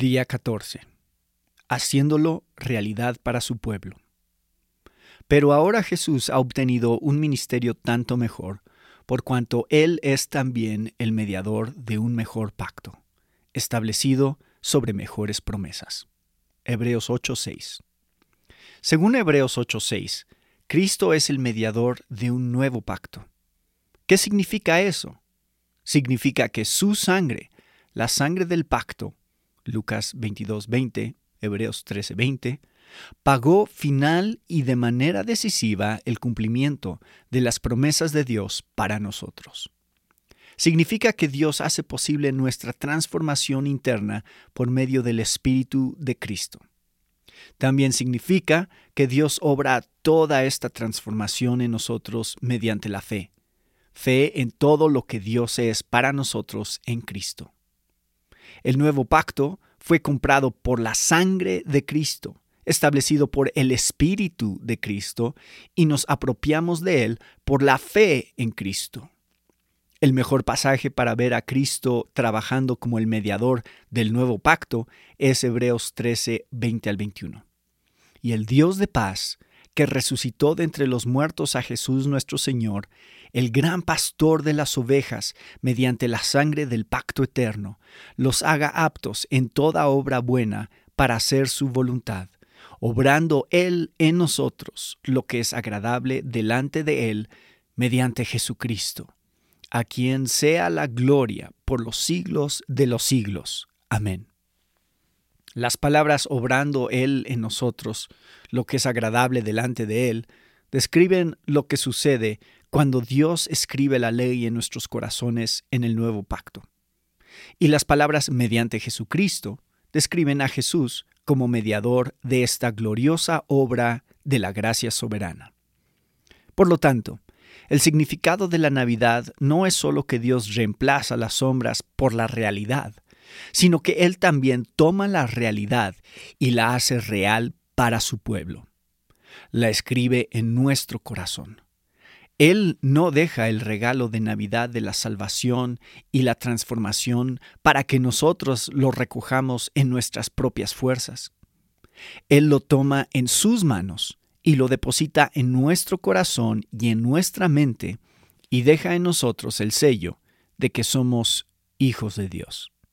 Día 14. Haciéndolo realidad para su pueblo. Pero ahora Jesús ha obtenido un ministerio tanto mejor, por cuanto Él es también el mediador de un mejor pacto, establecido sobre mejores promesas. Hebreos 8:6. Según Hebreos 8:6, Cristo es el mediador de un nuevo pacto. ¿Qué significa eso? Significa que su sangre, la sangre del pacto, Lucas 22:20, Hebreos 13:20, pagó final y de manera decisiva el cumplimiento de las promesas de Dios para nosotros. Significa que Dios hace posible nuestra transformación interna por medio del Espíritu de Cristo. También significa que Dios obra toda esta transformación en nosotros mediante la fe, fe en todo lo que Dios es para nosotros en Cristo. El nuevo pacto fue comprado por la sangre de Cristo, establecido por el Espíritu de Cristo, y nos apropiamos de él por la fe en Cristo. El mejor pasaje para ver a Cristo trabajando como el mediador del nuevo pacto es Hebreos 13, 20 al 21. Y el Dios de paz, que resucitó de entre los muertos a Jesús nuestro Señor, el gran pastor de las ovejas, mediante la sangre del pacto eterno, los haga aptos en toda obra buena para hacer su voluntad, obrando Él en nosotros lo que es agradable delante de Él, mediante Jesucristo, a quien sea la gloria por los siglos de los siglos. Amén. Las palabras obrando Él en nosotros, lo que es agradable delante de Él, describen lo que sucede cuando Dios escribe la ley en nuestros corazones en el nuevo pacto. Y las palabras mediante Jesucristo describen a Jesús como mediador de esta gloriosa obra de la gracia soberana. Por lo tanto, el significado de la Navidad no es solo que Dios reemplaza las sombras por la realidad, sino que Él también toma la realidad y la hace real para su pueblo. La escribe en nuestro corazón. Él no deja el regalo de Navidad de la salvación y la transformación para que nosotros lo recojamos en nuestras propias fuerzas. Él lo toma en sus manos y lo deposita en nuestro corazón y en nuestra mente y deja en nosotros el sello de que somos hijos de Dios.